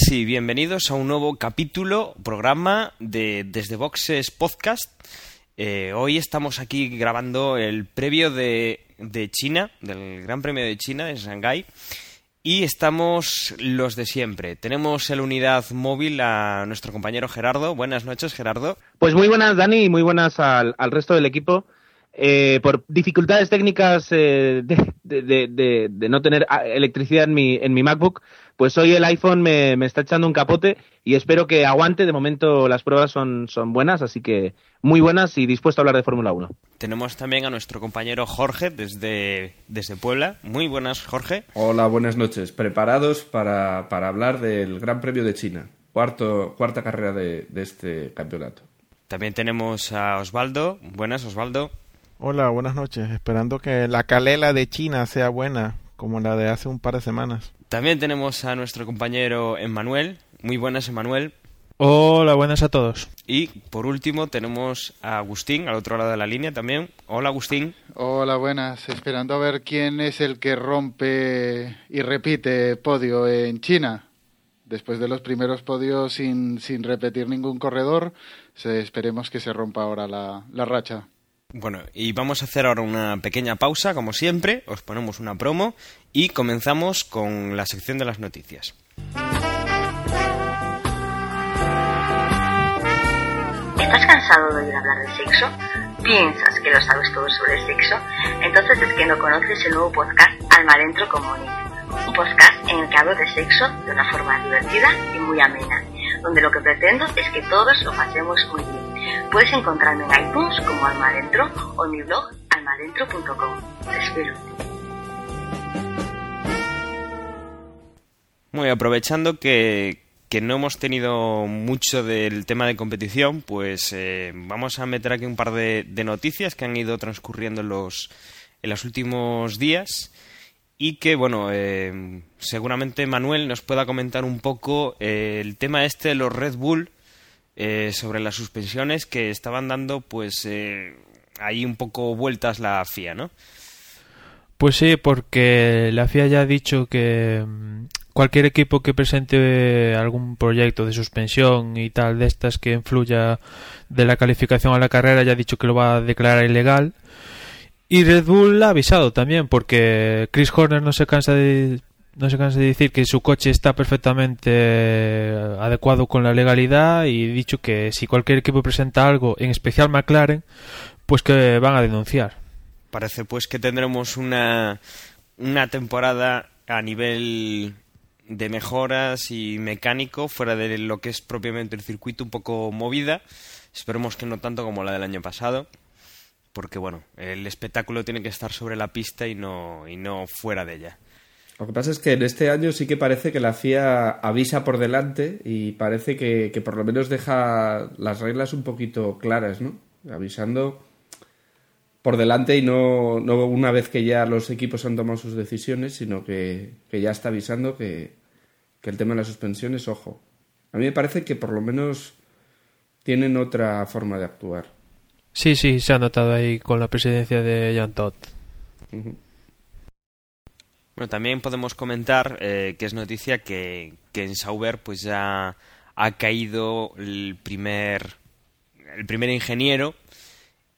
Y bienvenidos a un nuevo capítulo, programa de Desde Boxes Podcast. Eh, hoy estamos aquí grabando el previo de, de China, del Gran Premio de China en Shanghái. Y estamos los de siempre. Tenemos en la unidad móvil a nuestro compañero Gerardo. Buenas noches, Gerardo. Pues muy buenas, Dani, y muy buenas al, al resto del equipo. Eh, por dificultades técnicas eh, de, de, de, de, no tener ah, electricidad en mi, en mi MacBook, pues hoy el iPhone me, me, está echando un capote y espero que aguante. De momento las pruebas son, son buenas, así que muy buenas y dispuesto a hablar de Fórmula 1. Tenemos también a nuestro compañero Jorge desde, desde Puebla. Muy buenas, Jorge. Hola, buenas noches. Preparados para, para hablar del Gran Premio de China, cuarto, cuarta carrera de, de este campeonato. También tenemos a Osvaldo. Buenas, Osvaldo. Hola, buenas noches. Esperando que la calela de China sea buena, como la de hace un par de semanas. También tenemos a nuestro compañero Emmanuel. Muy buenas, Emmanuel. Hola, buenas a todos. Y por último tenemos a Agustín al otro lado de la línea también. Hola, Agustín. Hola, buenas. Esperando a ver quién es el que rompe y repite podio en China. Después de los primeros podios sin, sin repetir ningún corredor, se, esperemos que se rompa ahora la, la racha. Bueno, y vamos a hacer ahora una pequeña pausa, como siempre, os ponemos una promo y comenzamos con la sección de las noticias. ¿Estás cansado de oír hablar de sexo? ¿Piensas que lo sabes todo sobre el sexo? Entonces es que no conoces el nuevo podcast Alma Adentro con Moni. Un podcast en el que hablo de sexo de una forma divertida y muy amena, donde lo que pretendo es que todos lo pasemos muy bien. Puedes encontrarme en iTunes como Alma Adentro o en mi blog almadentro.com. Espero. Muy aprovechando que, que no hemos tenido mucho del tema de competición, pues eh, vamos a meter aquí un par de, de, noticias que han ido transcurriendo en los, en los últimos días y que, bueno, eh, seguramente Manuel nos pueda comentar un poco eh, el tema este de los Red Bull eh, sobre las suspensiones que estaban dando, pues, ahí un poco vueltas la FIA, ¿no? Pues sí, porque la FIA ya ha dicho que mm, cualquier equipo que presente algún proyecto de suspensión y tal de estas que influya de la calificación a la carrera ya ha dicho que lo va a declarar ilegal. Y Red Bull ha avisado también porque Chris Horner no se cansa de no se cansa de decir que su coche está perfectamente adecuado con la legalidad y dicho que si cualquier equipo presenta algo, en especial McLaren, pues que van a denunciar. Parece pues que tendremos una una temporada a nivel de mejoras y mecánico fuera de lo que es propiamente el circuito un poco movida. Esperemos que no tanto como la del año pasado, porque bueno, el espectáculo tiene que estar sobre la pista y no, y no fuera de ella. Lo que pasa es que en este año sí que parece que la FIA avisa por delante y parece que, que por lo menos deja las reglas un poquito claras, ¿no? Avisando por delante y no, no una vez que ya los equipos han tomado sus decisiones, sino que, que ya está avisando que, que, el tema de las suspensiones, ojo. A mí me parece que por lo menos tienen otra forma de actuar. Sí, sí, se ha notado ahí con la presidencia de Jan Todd. Uh -huh. Bueno, también podemos comentar eh, que es noticia que, que en Sauber pues ya ha caído el primer el primer ingeniero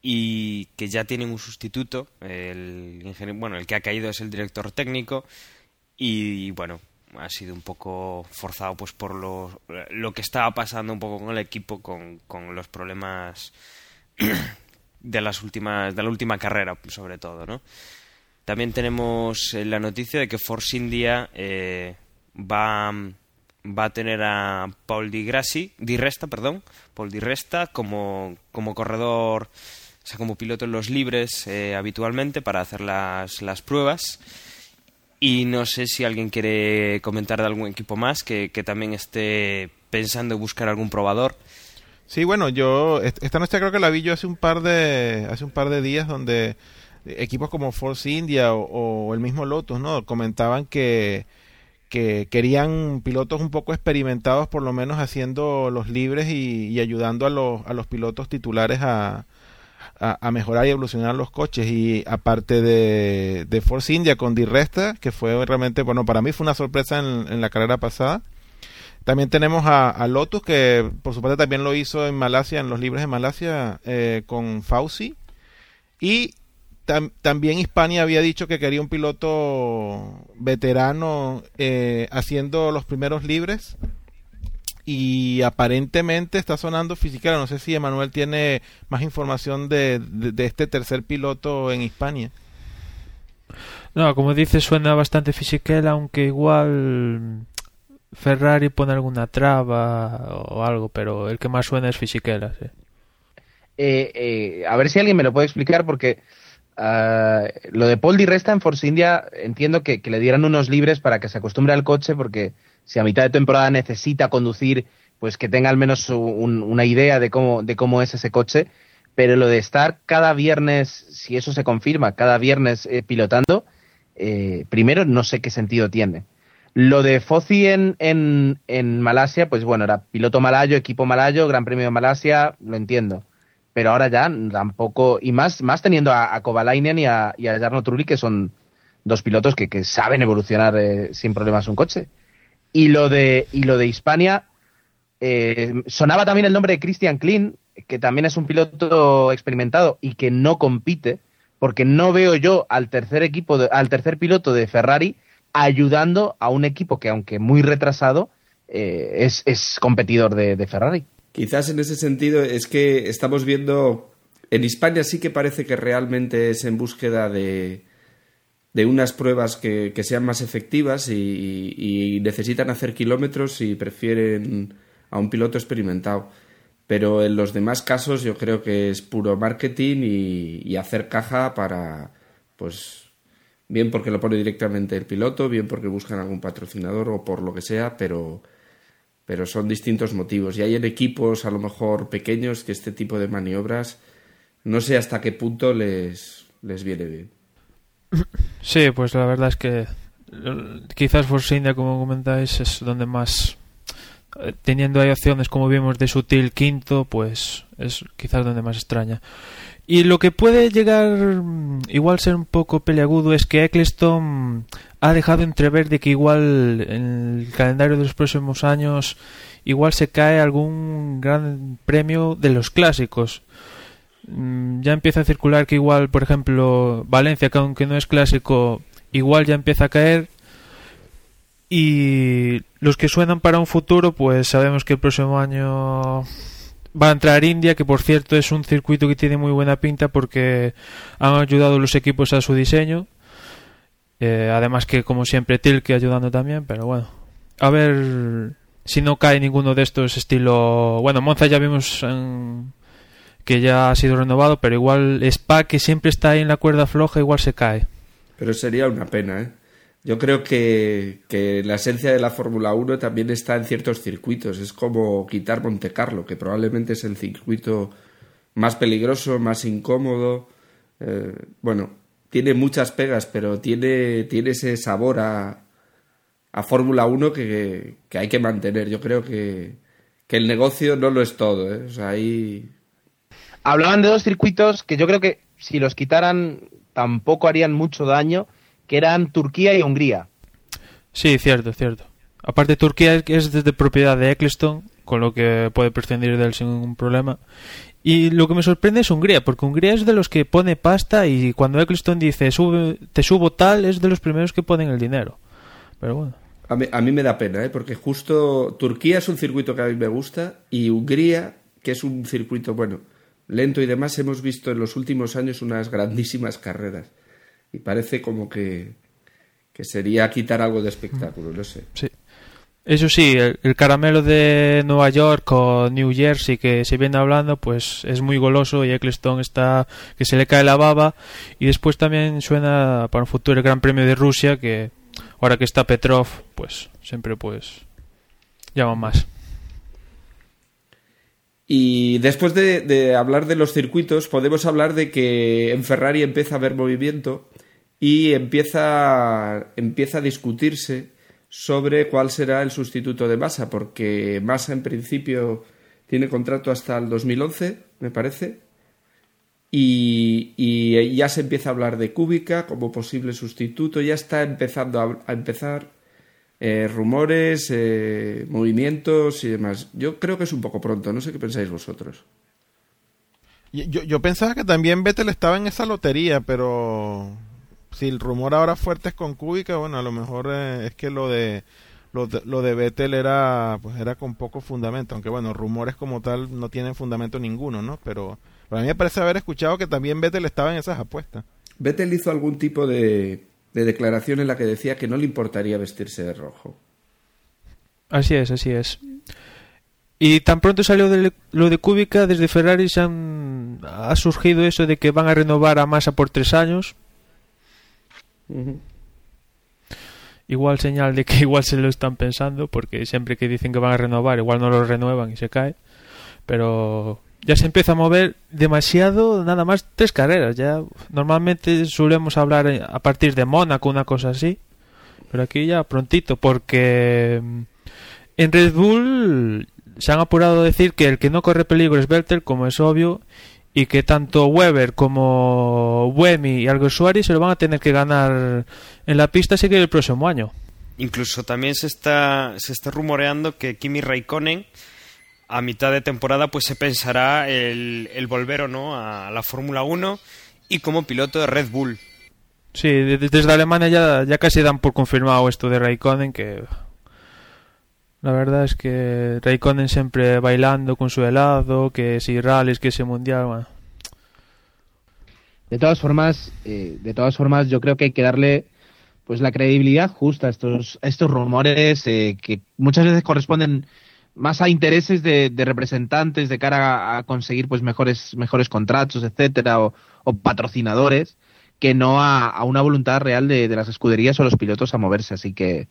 y que ya tienen un sustituto. El bueno, el que ha caído es el director técnico y bueno, ha sido un poco forzado pues por lo, lo que estaba pasando un poco con el equipo, con, con los problemas de las últimas de la última carrera sobre todo, ¿no? También tenemos la noticia de que Force India eh, va va a tener a Paul Di Grassi, Di Resta, perdón, Paul Di Resta como, como corredor o sea, como piloto en los libres eh, habitualmente para hacer las, las pruebas. Y no sé si alguien quiere comentar de algún equipo más que, que también esté pensando en buscar algún probador. Sí, bueno, yo esta noche creo que la vi yo hace un par de hace un par de días donde equipos como Force India o, el mismo Lotus, ¿no? Comentaban que, que querían pilotos un poco experimentados, por lo menos haciendo los libres y, ayudando a los, a los pilotos titulares a, a, mejorar y evolucionar los coches. Y aparte de, de Force India con Di Resta, que fue realmente, bueno, para mí fue una sorpresa en, la carrera pasada. También tenemos a, Lotus, que por supuesto también lo hizo en Malasia, en los libres de Malasia, eh, con Fauci. Y también Hispania había dicho que quería un piloto veterano eh, haciendo los primeros libres y aparentemente está sonando física. No sé si Emanuel tiene más información de, este tercer piloto en Hispania. No, como dices, suena bastante fisiquel, aunque igual Ferrari pone alguna traba o algo, pero el que más suena es fisiquela. Sí. Eh, eh, a ver si alguien me lo puede explicar, porque uh, lo de Paul Resta en Force India entiendo que, le dieran unos libres para que se acostumbre al coche, porque si a mitad de temporada necesita conducir, pues que tenga al menos una idea de cómo, de cómo es ese coche. Pero lo de estar cada viernes, si eso se confirma, cada viernes eh, pilotando, eh, primero no sé qué sentido tiene. Lo de Fozzi en, en, Malasia, pues bueno, era piloto malayo, equipo malayo, Gran Premio de Malasia, lo entiendo. Pero ahora ya tampoco, y más, más teniendo a, a Kovalainen y a, y a Jarno Trulli, que son dos pilotos que, que saben evolucionar eh, sin problemas un coche. Y lo de, y lo de Hispania, eh, sonaba también el nombre de Christian Klein, que también es un piloto experimentado y que no compite, porque no veo yo al tercer equipo, al tercer piloto de Ferrari ayudando a un equipo que, aunque muy retrasado, eh, es, es, competidor de, de, Ferrari. Quizás en ese sentido es que estamos viendo. En Hispania sí que parece que realmente es en búsqueda de, de unas pruebas que, sean más efectivas y, necesitan hacer kilómetros y prefieren a un piloto experimentado. Pero en los demás casos yo creo que es puro marketing y, hacer caja para, pues, bien porque lo pone directamente el piloto, bien porque buscan algún patrocinador o por lo que sea, pero, pero son distintos motivos. Y hay en equipos a lo mejor pequeños que este tipo de maniobras no sé hasta qué punto les, les viene bien. Sí, pues la verdad es que quizás Force India, como comentáis, es donde más eh, teniendo ahí opciones como vimos de sutil quinto, pues es quizás donde más extraña. Y lo que puede llegar mm, igual ser un poco peleagudo es que Eccleston ha dejado entrever de que igual en el calendario de los próximos años igual se cae algún gran premio de los clásicos. Mm, ya empieza a circular que igual, por ejemplo, Valencia, que aunque no es clásico, igual ya empieza a caer. Y los que suenan para un futuro, pues sabemos que el próximo año va a entrar India, que por cierto es un circuito que tiene muy buena pinta porque han ayudado los equipos a su diseño. Eh, además que como siempre Tilke ayudando también, pero bueno. A ver si no cae ninguno de estos estilo... Bueno, Monza ya vimos en que ya ha sido renovado, pero igual Spa, que siempre está ahí en la cuerda floja, igual se cae. Pero sería una pena, ¿eh? Yo creo que, que la esencia de la Fórmula 1 también está en ciertos circuitos. Es como quitar Monte Carlo, que probablemente es el circuito más peligroso, más incómodo. Eh, bueno, tiene muchas pegas, pero tiene, tiene ese sabor a, a Fórmula 1 que, que, hay que mantener. Yo creo que, que el negocio no lo es todo. ¿eh? O sea, ahí Hablaban de dos circuitos que yo creo que si los quitaran tampoco harían mucho daño, que eran Turquía y Hungría. Sí, cierto, cierto. Aparte Turquía es de propiedad de Eccleston, con lo que puede prescindir de él sin ningún problema. Y lo que me sorprende es Hungría, porque Hungría es de los que pone pasta y cuando Eccleston dice Sube, te subo tal, es de los primeros que ponen el dinero. Pero bueno. A mí, a mí me da pena, ¿eh? porque justo Turquía es un circuito que a mí me gusta y Hungría, que es un circuito, bueno, lento y demás, hemos visto en los últimos años unas grandísimas carreras. Y parece como que, que sería quitar algo de espectáculo, no sé. Sí. Eso sí, el, caramelo de Nueva York o New Jersey que se viene hablando, pues es muy goloso y Eccleston está que se le cae la baba. Y después también suena para un futuro el Gran Premio de Rusia que ahora que está Petrov, pues siempre pues llama más. Y después de, hablar de los circuitos, podemos hablar de que en Ferrari empieza a haber movimiento y empieza, empieza a discutirse sobre cuál será el sustituto de Massa, porque Massa en principio tiene contrato hasta el 2011, me parece, y, ya se empieza a hablar de Cúbica como posible sustituto, ya está empezando a empezar eh, rumores, eh, movimientos y demás. Yo creo que es un poco pronto, no sé qué pensáis vosotros. Yo, yo pensaba que también Vettel estaba en esa lotería, pero si el rumor ahora fuerte es con Kubica, bueno, a lo mejor eh, es que lo de lo de, lo de Vettel era pues era con poco fundamento, aunque bueno, rumores como tal no tienen fundamento ninguno, ¿no? Pero para mí me parece haber escuchado que también Vettel estaba en esas apuestas. Vettel hizo algún tipo de de declaración en la que decía que no le importaría vestirse de rojo. Así es, así es. Y tan pronto salió de lo de Kubica, desde Ferrari se han, ha surgido eso de que van a renovar a Massa por tres años. Igual señal de que igual se lo están pensando, porque siempre que dicen que van a renovar, igual no lo renuevan y se cae. Pero ya se empieza a mover demasiado, nada más tres carreras. Ya normalmente solemos hablar a partir de Mónaco, una cosa así, pero aquí ya prontito, porque mm, en Red Bull se han apurado a decir que el que no corre peligro es Vettel, como es obvio, y que tanto Weber como Buemi y Algo Suárez se lo van a tener que ganar en la pista así que el próximo año. Incluso también se está, se está rumoreando que Kimi Raikkonen a mitad de temporada pues se pensará el, volver o no a la Fórmula 1 y como piloto de Red Bull. Sí, desde Alemania ya, ya casi dan por confirmado esto de Raikkonen que la verdad es que Raikkonen siempre bailando con su helado, que si rallies, que ese mundial, De todas formas, eh, de todas formas yo creo que hay que darle pues la credibilidad justa a estos, estos rumores eh, que muchas veces corresponden más a intereses de, representantes de cara a, conseguir pues mejores mejores contratos etcétera o, patrocinadores que no a, una voluntad real de, las escuderías o los pilotos a moverse. Así que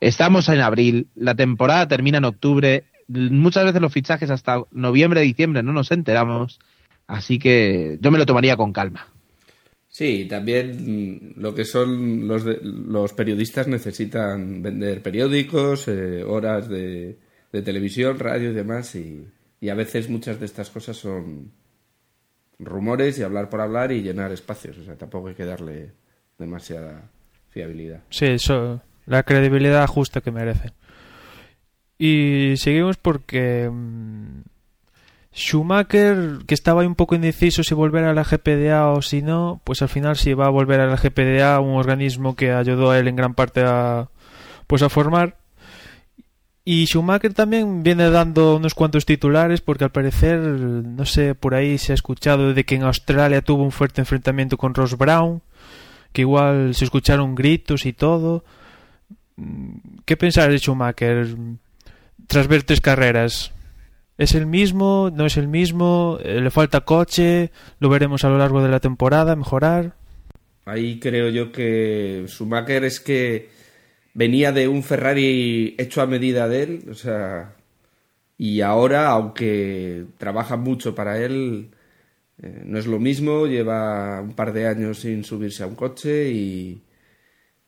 estamos en abril la temporada termina en octubre muchas veces los fichajes hasta noviembre diciembre no nos enteramos así que yo me lo tomaría con calma Sí, también lo que son los, los periodistas necesitan vender periódicos, eh, horas de, de televisión, radio y demás, y, a veces muchas de estas cosas son rumores y hablar por hablar y llenar espacios, o sea, tampoco hay que darle demasiada fiabilidad. Sí, eso, la credibilidad justa que merece. Y seguimos porque mm, Schumacher, que estaba un poco indeciso si volver a la GPDA o si no, pues al final sí va a volver a la GPDA, un organismo que ayudó a él en gran parte a, pues a formar. Y Schumacher también viene dando unos cuantos titulares porque al parecer, no sé, por ahí se ha escuchado de que en Australia tuvo un fuerte enfrentamiento con Ross Brown, que igual se escucharon gritos y todo. ¿Qué pensar de Schumacher tras ver tres carreras? ¿Es el mismo? ¿No es el mismo? ¿Le falta coche? ¿Lo veremos a lo largo de la temporada mejorar? Ahí creo yo que Schumacher es que venía de un Ferrari hecho a medida de él, o sea, y ahora, aunque trabaja mucho para él, eh, no es lo mismo, lleva un par de años sin subirse a un coche y,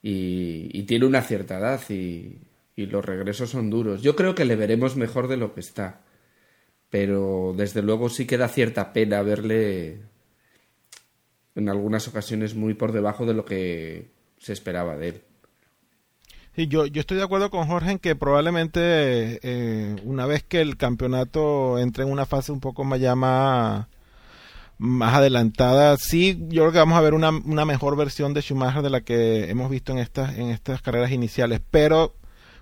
y, tiene una cierta edad y, los regresos son duros. Yo creo que le veremos mejor de lo que está, pero desde luego sí que da cierta pena verle en algunas ocasiones muy por debajo de lo que se esperaba de él. Sí, yo, yo estoy de acuerdo con Jorge en que probablemente eh, una vez que el campeonato entre en una fase un poco más ya adelantada, sí, yo creo que vamos a ver una, una mejor versión de Schumacher de la que hemos visto en estas, en estas carreras iniciales, pero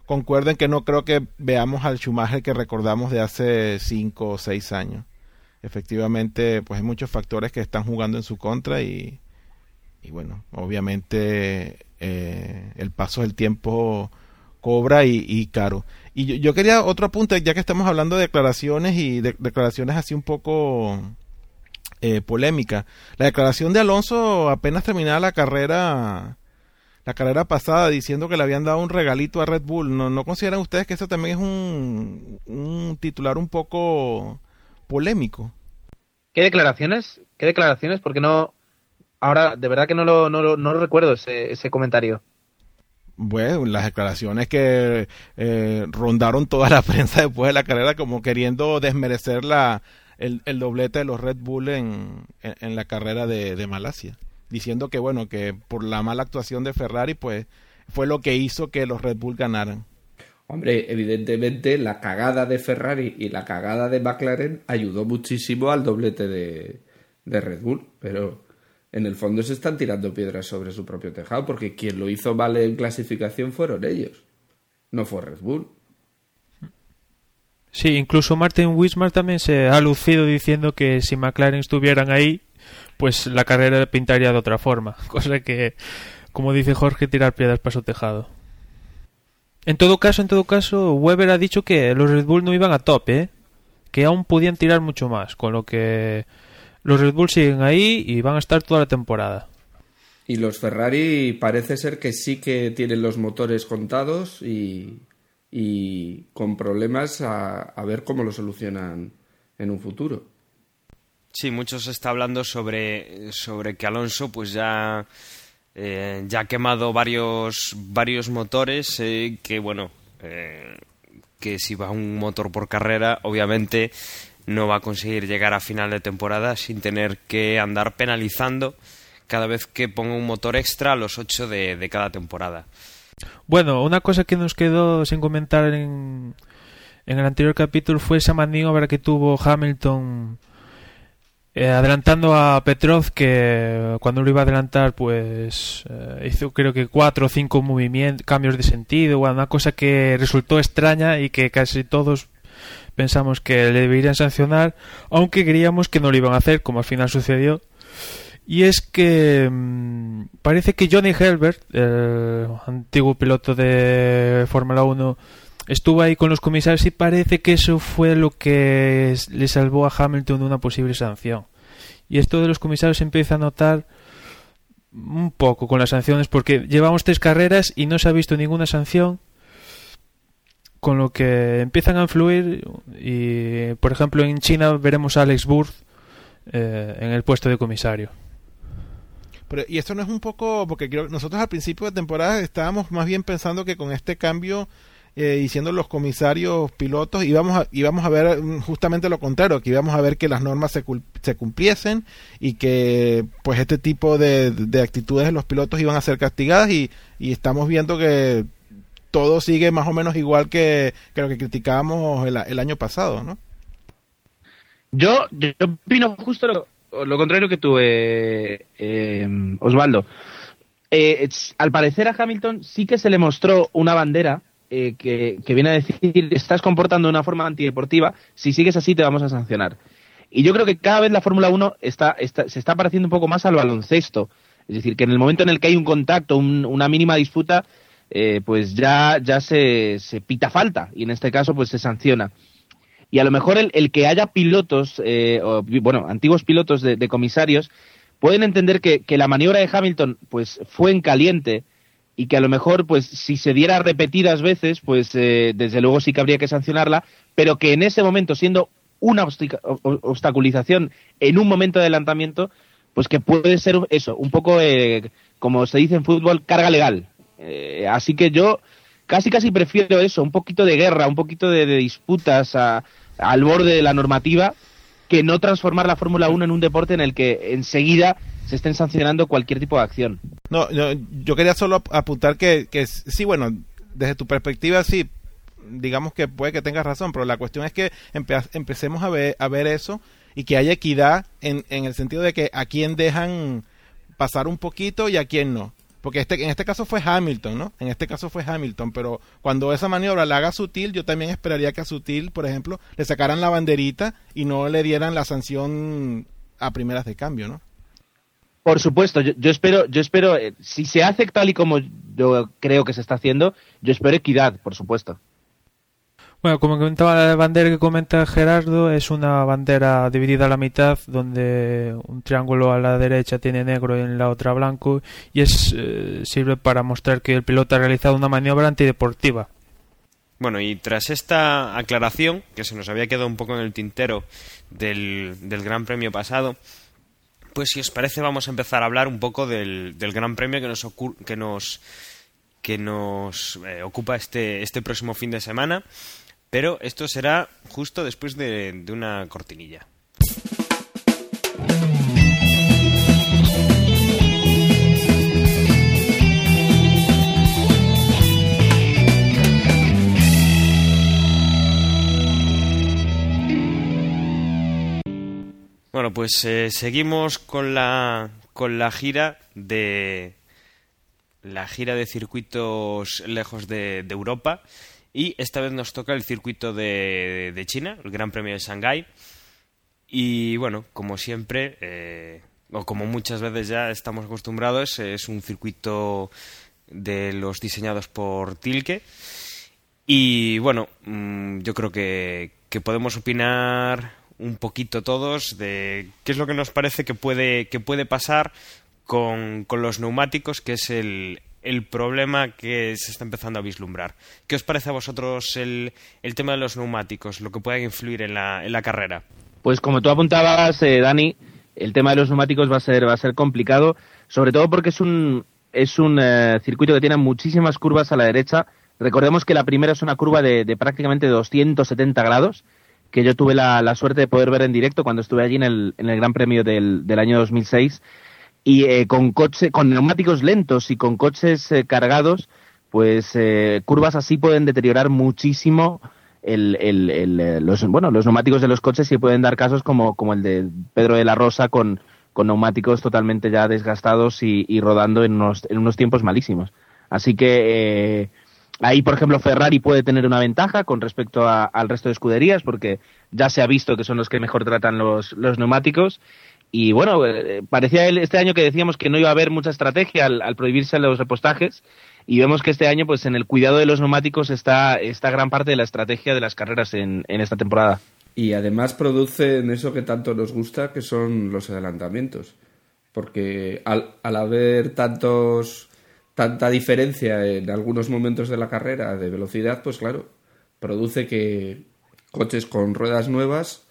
concuerden que no creo que veamos al Schumacher que recordamos de hace cinco o seis años. Efectivamente, pues hay muchos factores que están jugando en su contra y, y bueno, obviamente eh, el paso del tiempo cobra y, caro. Y yo, quería otro apunte, ya que estamos hablando de declaraciones y de, declaraciones así un poco eh, polémicas. La declaración de Alonso apenas terminada la carrera, la carrera pasada, diciendo que le habían dado un regalito a Red Bull. ¿No, no consideran ustedes que eso también es un, un titular un poco polémico. ¿Qué declaraciones? ¿Qué declaraciones? Porque no. Ahora, de verdad que no lo, no lo, no lo recuerdo ese, ese comentario. Bueno, las declaraciones que eh, rondaron toda la prensa después de la carrera como queriendo desmerecer la, el, el doblete de los Red Bull en, en, la carrera de, de, Malasia. Diciendo que, bueno, que por la mala actuación de Ferrari, pues fue lo que hizo que los Red Bull ganaran. Hombre, evidentemente la cagada de Ferrari y la cagada de McLaren ayudó muchísimo al doblete de, de Red Bull, pero en el fondo se están tirando piedras sobre su propio tejado, porque quien lo hizo mal en clasificación fueron ellos, no fue Red Bull. Sí, incluso Martin Wismar también se ha lucido diciendo que si McLaren estuvieran ahí, pues la carrera pintaría de otra forma, cosa que, como dice Jorge, tirar piedras para su tejado. En todo caso, en todo caso, Weber ha dicho que los Red Bull no iban a tope, ¿eh? que aún podían tirar mucho más, con lo que los Red Bull siguen ahí y van a estar toda la temporada. Y los Ferrari parece ser que sí que tienen los motores contados y, y con problemas a, a, ver cómo lo solucionan en un futuro. Sí, muchos está hablando sobre, sobre que Alonso pues ya, eh, ya ha quemado varios, varios motores eh, que bueno, eh, que si va un motor por carrera obviamente no va a conseguir llegar a final de temporada sin tener que andar penalizando cada vez que ponga un motor extra a los 8 de, de cada temporada. Bueno, una cosa que nos quedó sin comentar en, en el anterior capítulo fue esa maniobra que tuvo Hamilton eh, adelantando a Petrov que cuando lo iba a adelantar pues eh, hizo creo que cuatro o cinco movimientos, cambios de sentido, bueno, una cosa que resultó extraña y que casi todos pensamos que le deberían sancionar, aunque queríamos que no lo iban a hacer, como al final sucedió. Y es que mmm, parece que Johnny Herbert, el antiguo piloto de Fórmula 1, estuvo ahí con los comisarios y parece que eso fue lo que le salvó a Hamilton de una posible sanción. Y esto de los comisarios empieza a notar un poco con las sanciones porque llevamos tres carreras y no se ha visto ninguna sanción con lo que empiezan a influir y por ejemplo en China veremos a Alex Burth eh, en el puesto de comisario. Y esto no es un poco, porque creo, nosotros al principio de temporada estábamos más bien pensando que con este cambio eh, y siendo los comisarios pilotos íbamos a, íbamos a ver justamente lo contrario, que íbamos a ver que las normas se, se cumpliesen y que pues este tipo de, de, actitudes de los pilotos iban a ser castigadas y, estamos viendo que todo sigue más o menos igual que, que lo que criticábamos el, el, año pasado, ¿no? Yo, yo opino justo lo, lo contrario que tú, eh, eh, Osvaldo. Eh, al parecer a Hamilton sí que se le mostró una bandera eh, que, que, viene a decir estás comportando de una forma antideportiva, si sigues así te vamos a sancionar. Y yo creo que cada vez la Fórmula 1 está, se está pareciendo un poco más al baloncesto. Es decir, que en el momento en el que hay un contacto, un, una mínima disputa, eh, pues ya, ya se, se, pita falta y en este caso pues se sanciona. Y a lo mejor el, el que haya pilotos, eh, o, bueno, antiguos pilotos de, comisarios, pueden entender que, que, la maniobra de Hamilton pues fue en caliente y que a lo mejor pues si se diera repetidas veces pues eh, desde luego sí que habría que sancionarla, pero que en ese momento siendo una obstaculización en un momento de adelantamiento, pues que puede ser eso, un poco eh, como se dice en fútbol, carga legal, eh, así que yo casi casi prefiero eso, un poquito de guerra, un poquito de, de disputas a, al borde de la normativa, que no transformar la Fórmula 1 en un deporte en el que enseguida se estén sancionando cualquier tipo de acción. No, no yo quería solo apuntar que, que sí, bueno, desde tu perspectiva sí, digamos que puede que tengas razón, pero la cuestión es que empe empecemos a ver, a ver eso y que haya equidad en, en el sentido de que a quién dejan pasar un poquito y a quién no porque este, en este caso fue Hamilton, ¿no? En este caso fue Hamilton, pero cuando esa maniobra la haga sutil, yo también esperaría que a sutil, por ejemplo, le sacaran la banderita y no le dieran la sanción a primeras de cambio, ¿no? Por supuesto, yo, yo espero, yo espero, eh, si se hace tal y como yo creo que se está haciendo, yo espero equidad, por supuesto. Bueno, como comentaba la bandera que comenta Gerardo, es una bandera dividida a la mitad, donde un triángulo a la derecha tiene negro y en la otra blanco, y es eh, sirve para mostrar que el piloto ha realizado una maniobra antideportiva. Bueno, y tras esta aclaración, que se nos había quedado un poco en el tintero del, del Gran Premio pasado, pues si os parece vamos a empezar a hablar un poco del, del Gran Premio que nos, que nos, que nos eh, ocupa este, este próximo fin de semana, pero esto será justo después de, de una cortinilla. Bueno, pues eh, seguimos con la, con la gira de la gira de circuitos lejos de, de Europa y esta vez nos toca el circuito de, de China, el Gran Premio de Shanghái. Y bueno, como siempre eh, o como muchas veces ya estamos acostumbrados es un circuito de los diseñados por Tilke. Y bueno, mm, yo creo que, que podemos opinar un poquito todos de qué es lo que nos parece que puede, que puede pasar con, con los neumáticos, que es el, el problema que se está empezando a vislumbrar. ¿Qué os parece a vosotros el, el tema de los neumáticos, lo que pueda influir en la, en la carrera? Pues como tú apuntabas, eh, Dani, el tema de los neumáticos va a ser, va a ser complicado, sobre todo porque es un, es un eh, circuito que tiene muchísimas curvas a la derecha. Recordemos que la primera es una curva de, de prácticamente 270 grados, que yo tuve la, la, suerte de poder ver en directo cuando estuve allí en el, en el Gran Premio del, del año 2006 y eh, con coche, con neumáticos lentos y con coches eh, cargados, pues eh, curvas así pueden deteriorar muchísimo el, el, el, eh, los, bueno, los neumáticos de los coches y pueden dar casos como, como el de Pedro de la Rosa con, con neumáticos totalmente ya desgastados y, rodando en unos, en unos tiempos malísimos. Así que eh, Ahí, por ejemplo, Ferrari puede tener una ventaja con respecto a, al resto de escuderías porque ya se ha visto que son los que mejor tratan los, los neumáticos. Y bueno, eh, parecía este año que decíamos que no iba a haber mucha estrategia al, prohibirse los repostajes y vemos que este año pues en el cuidado de los neumáticos está, está gran parte de la estrategia de las carreras en, en esta temporada. Y además producen eso que tanto nos gusta, que son los adelantamientos. Porque al, al haber tantos tanta diferencia en algunos momentos de la carrera de velocidad, pues claro, produce que coches con ruedas nuevas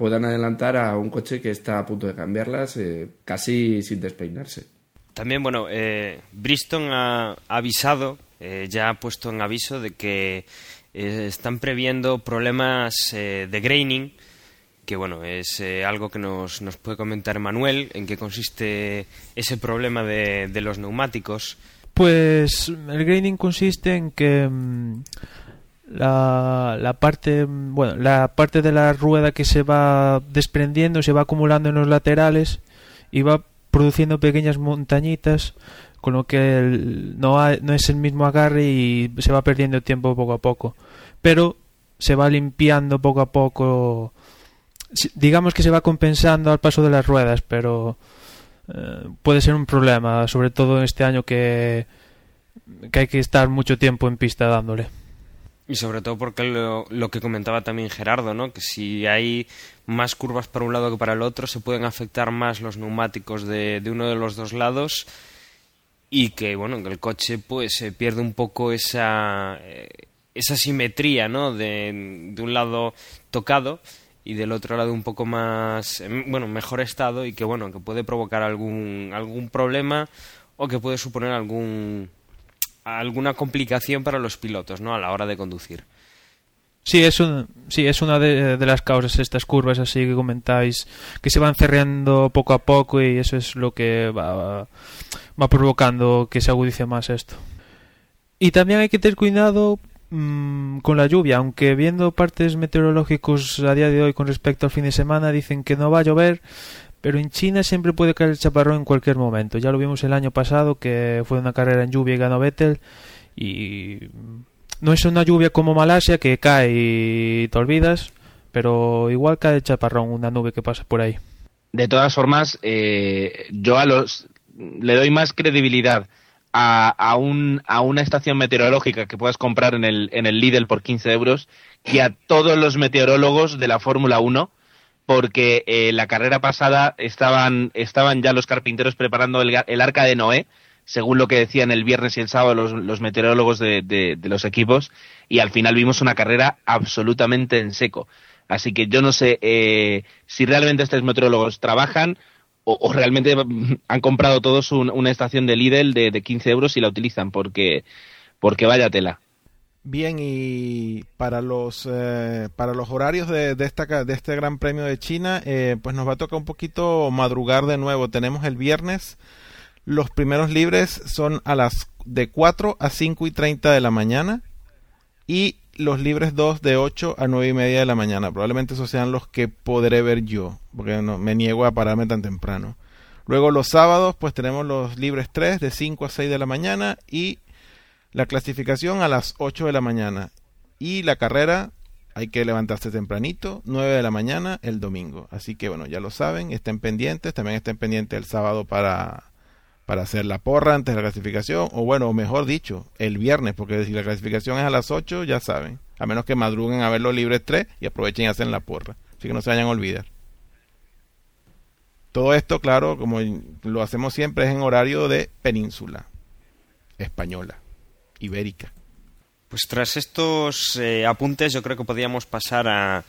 puedan adelantar a un coche que está a punto de cambiarlas eh, casi sin despeinarse. También, bueno, eh, Bristol ha avisado, eh, ya ha puesto en aviso de que eh, están previendo problemas eh, de graining, que bueno, es eh, algo que nos, nos, puede comentar Manuel, en qué consiste ese problema de, de los neumáticos. Pues el graining consiste en que mmm, la, la, parte bueno la parte de la rueda que se va desprendiendo se va acumulando en los laterales y va produciendo pequeñas montañitas con lo que no, ha, no es el mismo agarre y se va perdiendo tiempo poco a poco pero se va limpiando poco a poco digamos que se va compensando al paso de las ruedas pero eh, puede ser un problema, sobre todo en este año que, que hay que estar mucho tiempo en pista dándole. Y sobre todo porque lo, lo, que comentaba también Gerardo, ¿no? que si hay más curvas para un lado que para el otro, se pueden afectar más los neumáticos de, de uno de los dos lados y que bueno el coche pues se pierde un poco esa, eh, esa simetría ¿no? de, de un lado tocado y del otro lado un poco más bueno mejor estado y que bueno que puede provocar algún algún problema o que puede suponer algún alguna complicación para los pilotos no a la hora de conducir Sí, es, un, sí, es una de, las causas, estas curvas así que comentáis, que se van cerrando poco a poco y eso es lo que va, va provocando que se agudice más esto. Y también hay que tener cuidado mmm, con la lluvia, aunque viendo partes meteorológicos a día de hoy con respecto al fin de semana dicen que no va a llover, pero en China siempre puede caer el chaparrón en cualquier momento. Ya lo vimos el año pasado que fue una carrera en lluvia y ganó Vettel y no es una lluvia como Malasia que cae y te olvidas, pero igual cae el chaparrón, una nube que pasa por ahí. De todas formas, eh, yo a los le doy más credibilidad a, a, un, a una estación meteorológica que puedas comprar en el, en el Lidl por 15 euros que a todos los meteorólogos de la Fórmula 1 porque eh, la carrera pasada estaban, estaban ya los carpinteros preparando el, el arca de Noé según lo que decían el viernes y el sábado los, meteorólogos de, los equipos, y al final vimos una carrera absolutamente en seco. Así que yo no sé eh, si realmente estos meteorólogos trabajan o, realmente han comprado todos una estación de Lidl de, de 15 euros y la utilizan, porque, porque vaya tela. Bien, y para los, eh, para los horarios de, de, esta, de este Gran Premio de China, eh, pues nos va a tocar un poquito madrugar de nuevo. Tenemos el viernes, los primeros libres son a las de 4 a 5 y 30 de la mañana y los libres 2 de 8 a 9 y media de la mañana. Probablemente esos sean los que podré ver yo, porque no, me niego a pararme tan temprano. Luego los sábados, pues tenemos los libres 3 de 5 a 6 de la mañana y la clasificación a las 8 de la mañana y la carrera hay que levantarse tempranito, 9 de la mañana el domingo. Así que bueno, ya lo saben, estén pendientes, también estén pendientes el sábado para, para hacer la porra antes de la clasificación, o bueno, mejor dicho, el viernes, porque si la clasificación es a las 8, ya saben, a menos que madruguen a ver los libres 3 y aprovechen y hacen la porra. Así que no se vayan a olvidar. Todo esto, claro, como lo hacemos siempre, es en horario de península española ibérica. Pues tras estos eh, apuntes yo creo que podríamos pasar a,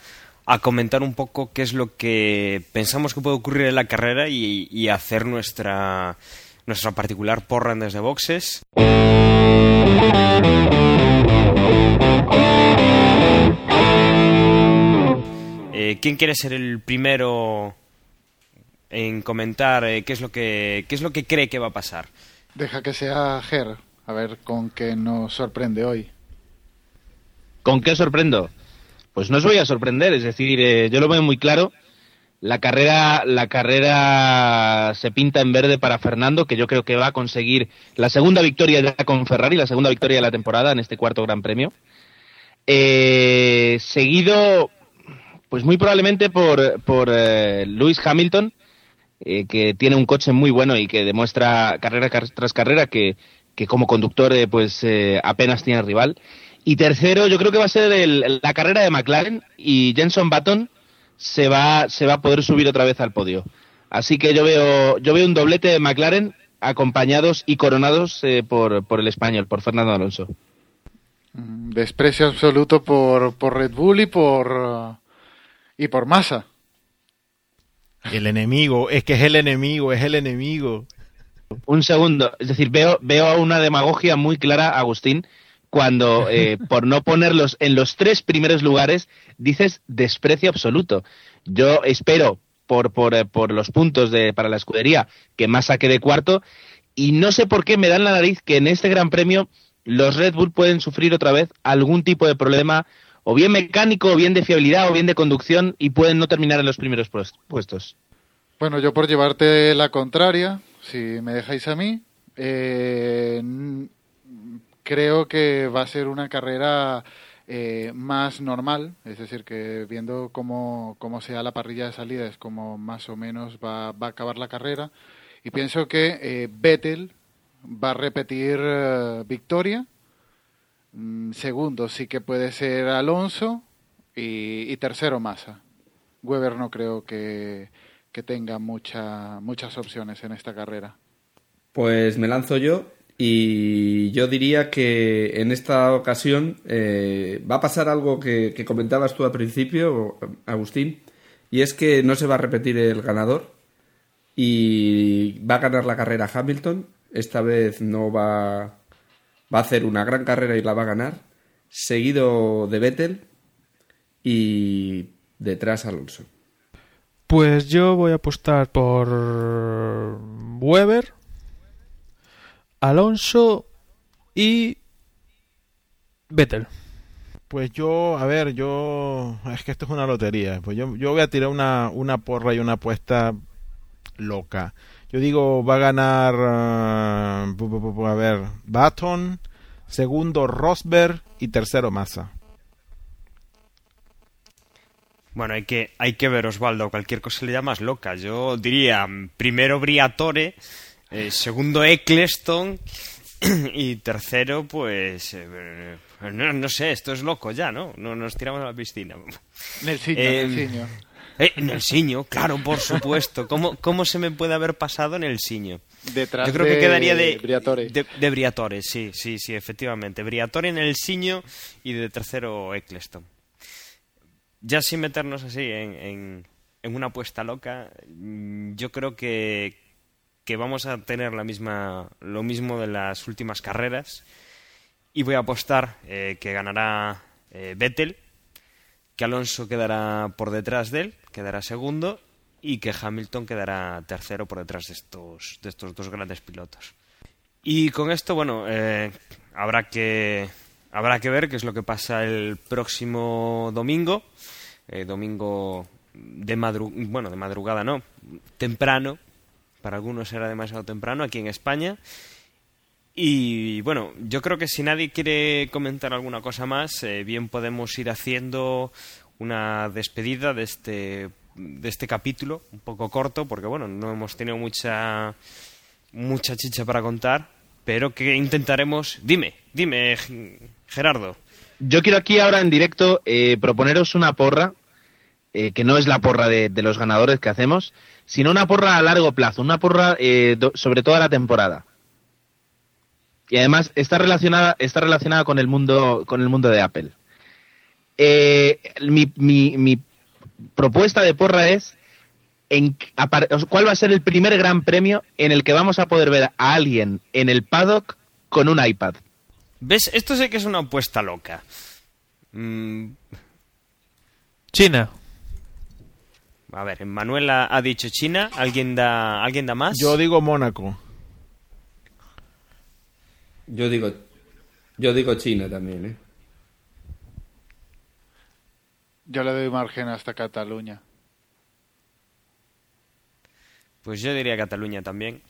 comentar un poco qué es lo que pensamos que puede ocurrir en la carrera y, hacer nuestra, nuestra particular porra desde boxes. Eh, ¿Quién quiere ser el primero en comentar eh, qué es lo que qué es lo que cree que va a pasar? Deja que sea Ger. A ver con qué nos sorprende hoy. ¿Con qué sorprendo? Pues no os voy a sorprender, es decir, eh, yo lo veo muy claro. La carrera, la carrera se pinta en verde para Fernando, que yo creo que va a conseguir la segunda victoria ya con Ferrari, la segunda victoria de la temporada en este cuarto Gran Premio. Eh, seguido, pues muy probablemente por, por eh, Lewis Hamilton, que tiene un coche muy bueno y que demuestra carrera tras carrera que que como conductor eh, pues eh, apenas tiene rival. Y tercero, yo creo que va a ser la carrera de McLaren y Jenson Button se va, se va a poder subir otra vez al podio. Así que yo veo, yo veo un doblete de McLaren acompañados y coronados eh, por, por el español, por Fernando Alonso. Mm, desprecio absoluto por, por Red Bull y por, y por Massa. El enemigo, es que es el enemigo, es el enemigo. Un segundo, es decir, veo, veo una demagogia muy clara, Agustín, cuando eh, por no ponerlos en los tres primeros lugares dices desprecio absoluto. Yo espero por, por, eh, por los puntos de, para la escudería que más saque de cuarto y no sé por qué me dan la nariz que en este Gran Premio los Red Bull pueden sufrir otra vez algún tipo de problema o bien mecánico o bien de fiabilidad o bien de conducción y pueden no terminar en los primeros puestos. Bueno, yo por llevarte la contraria, si me dejáis a mí, eh, creo que va a ser una carrera eh, más normal, es decir, que viendo cómo, cómo sea la parrilla de salida es como más o menos va, va a acabar la carrera. Y pienso que eh, Vettel va a repetir victoria. Mm, segundo sí que puede ser Alonso y, y tercero Massa. Weber no creo que, que tenga mucha, muchas opciones en esta carrera. Pues me lanzo yo y yo diría que en esta ocasión eh, va a pasar algo que, comentabas tú al principio, Agustín, y es que no se va a repetir el ganador y va a ganar la carrera Hamilton. Esta vez no va, va a hacer una gran carrera y la va a ganar, seguido de Vettel y detrás Alonso. Pues yo voy a apostar por Weber, Alonso y Vettel. Pues yo, a ver, yo. Es que esto es una lotería. Pues yo, yo voy a tirar una, una porra y una apuesta loca. Yo digo, va a ganar. Uh, a ver, Baton, segundo Rosberg y tercero Massa. Bueno, hay que, hay que ver, Osvaldo, cualquier cosa le llamas loca. Yo diría, primero Briatore, eh, segundo Eccleston y tercero, pues... Eh, no, sé, esto es loco ya, ¿no? No nos tiramos a la piscina. Nelsinho, eh, Eh, en el Siño, claro, por supuesto. ¿Cómo, ¿Cómo se me puede haber pasado en el Siño? Detrás Yo creo de que quedaría de Briatore. De, de Briatore, sí, sí, sí, efectivamente. Briatore en el Siño y de tercero Eccleston. Ya sin meternos así en, en, en una apuesta loca, mm, yo creo que, que vamos a tener la misma, lo mismo de las últimas carreras y voy a apostar eh, que ganará eh, Vettel, que Alonso quedará por detrás de él, quedará segundo y que Hamilton quedará tercero por detrás de estos, de estos dos grandes pilotos. Y con esto, bueno, eh, habrá que habrá que ver qué es lo que pasa el próximo domingo, eh, domingo de madru bueno de madrugada no, temprano, para algunos será demasiado temprano aquí en España. Y bueno, yo creo que si nadie quiere comentar alguna cosa más, eh, bien podemos ir haciendo una despedida de este de este capítulo, un poco corto, porque bueno, no hemos tenido mucha mucha chicha para contar, pero que intentaremos. Dime, dime, Gerardo. Yo quiero aquí ahora en directo eh, proponeros una porra, eh, que no es la porra de, los ganadores que hacemos, sino una porra a largo plazo, una porra eh, do, sobre toda la temporada. Y además está relacionada, está relacionada con el mundo, con el mundo de Apple. Eh, mi, mi, mi propuesta de porra es en, cuál va a ser el primer gran premio en el que vamos a poder ver a alguien en el paddock con un iPad. ¿Ves? Esto sé que es una apuesta loca. Mm. China. A ver, Manuel ha, ha, dicho China. ¿Alguien da, ¿Alguien da más? Yo digo Mónaco. Yo digo, yo digo China también, ¿eh? Yo le doy margen hasta Cataluña. Pues yo diría Cataluña también.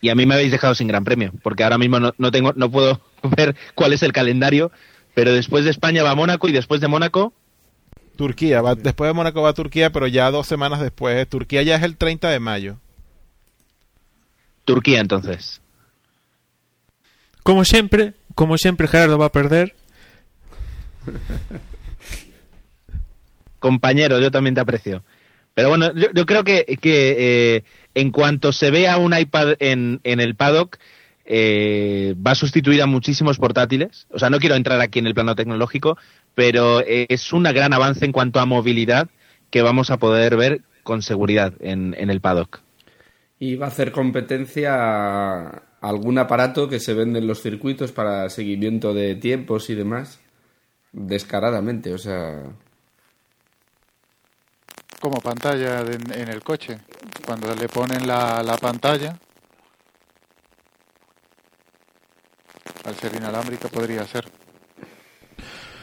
Y a mí me habéis dejado sin gran premio, porque ahora mismo no, no tengo, no puedo ver cuál es el calendario, pero después de España va Mónaco y después de Mónaco Turquía, va, después de Mónaco va Turquía, pero ya dos semanas después. Turquía ya es el 30 de mayo. Turquía entonces. Como siempre, como siempre Gerardo va a perder. Compañero, yo también te aprecio. Pero bueno, yo, yo creo que, que eh, en cuanto se vea un iPad en, el paddock, eh, va a sustituir a muchísimos portátiles. O sea, no quiero entrar aquí en el plano tecnológico, pero es un gran avance en cuanto a movilidad que vamos a poder ver con seguridad en, en el paddock. Y va a hacer competencia a algún aparato que se vende en los circuitos para seguimiento de tiempos y demás. Descaradamente, o sea. Como pantalla de, en el coche. Cuando le ponen la, la pantalla. Al ser inalámbrica podría ser.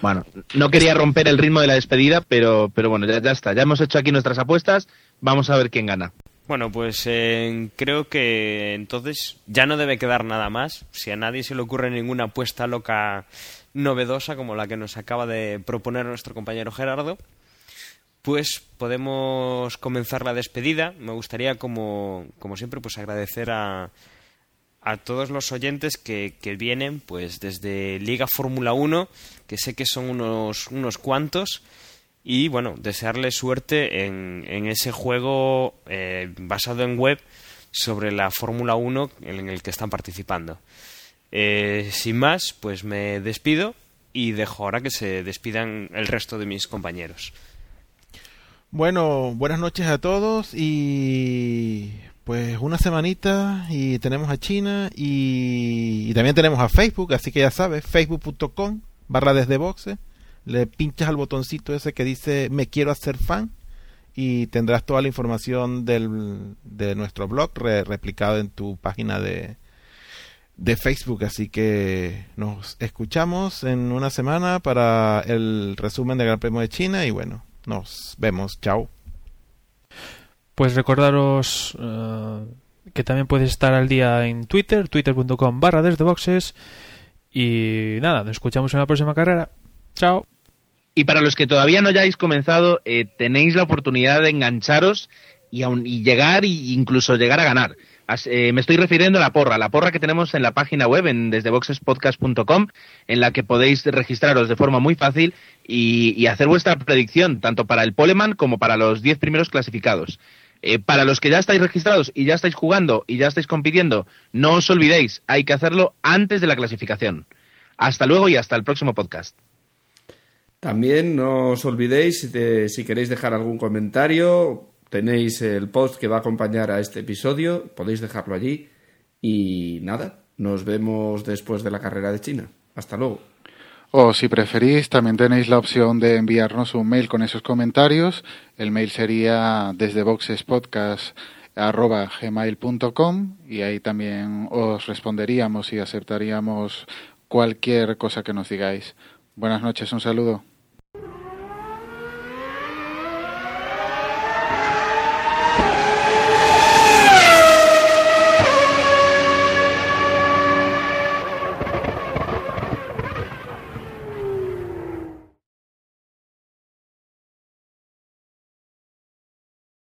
Bueno, no quería romper el ritmo de la despedida, pero, pero bueno, ya, ya está. Ya hemos hecho aquí nuestras apuestas. Vamos a ver quién gana. Bueno, pues eh, creo que entonces ya no debe quedar nada más. Si a nadie se le ocurre ninguna apuesta loca novedosa como la que nos acaba de proponer nuestro compañero Gerardo, pues podemos comenzar la despedida. Me gustaría, como, como siempre, pues agradecer a, a todos los oyentes que, vienen pues desde Liga Fórmula 1, que sé que son unos, unos cuantos y bueno, desearle suerte en, en ese juego eh, basado en web sobre la Fórmula 1 en el que están participando. Eh, sin más, pues me despido y dejo ahora que se despidan el resto de mis compañeros. Bueno, buenas noches a todos y pues una semanita y tenemos a China y, también tenemos a Facebook, así que ya sabes, facebook.com barra desde boxe le pinchas al botoncito ese que dice me quiero hacer fan y tendrás toda la información del, de nuestro blog re, replicado en tu página de, de Facebook. Así que nos escuchamos en una semana para el resumen del Gran Premio de China y bueno, nos vemos. Chao. Pues recordaros uh, que también puedes estar al día en Twitter, twitter.com barra desde boxes. Y nada, nos escuchamos en la próxima carrera. Chao. Y para los que todavía no hayáis comenzado, eh, tenéis la oportunidad de engancharos y, aun, y llegar e incluso llegar a ganar. Eh, me estoy refiriendo a la porra, la porra que tenemos en la página web en desdeboxespodcast.com, en la que podéis registraros de forma muy fácil y, hacer vuestra predicción, tanto para el Poleman como para los 10 primeros clasificados. Eh, para los que ya estáis registrados y ya estáis jugando y ya estáis compitiendo, no os olvidéis, hay que hacerlo antes de la clasificación. Hasta luego y hasta el próximo podcast. También no os olvidéis si queréis dejar algún comentario, tenéis el post que va a acompañar a este episodio, podéis dejarlo allí y nada, nos vemos después de la carrera de China. Hasta luego. O si preferís, también tenéis la opción de enviarnos un mail con esos comentarios. El mail sería desde boxespodcast.gmail.com y ahí también os responderíamos y aceptaríamos cualquier cosa que nos digáis. Buenas noches, un saludo.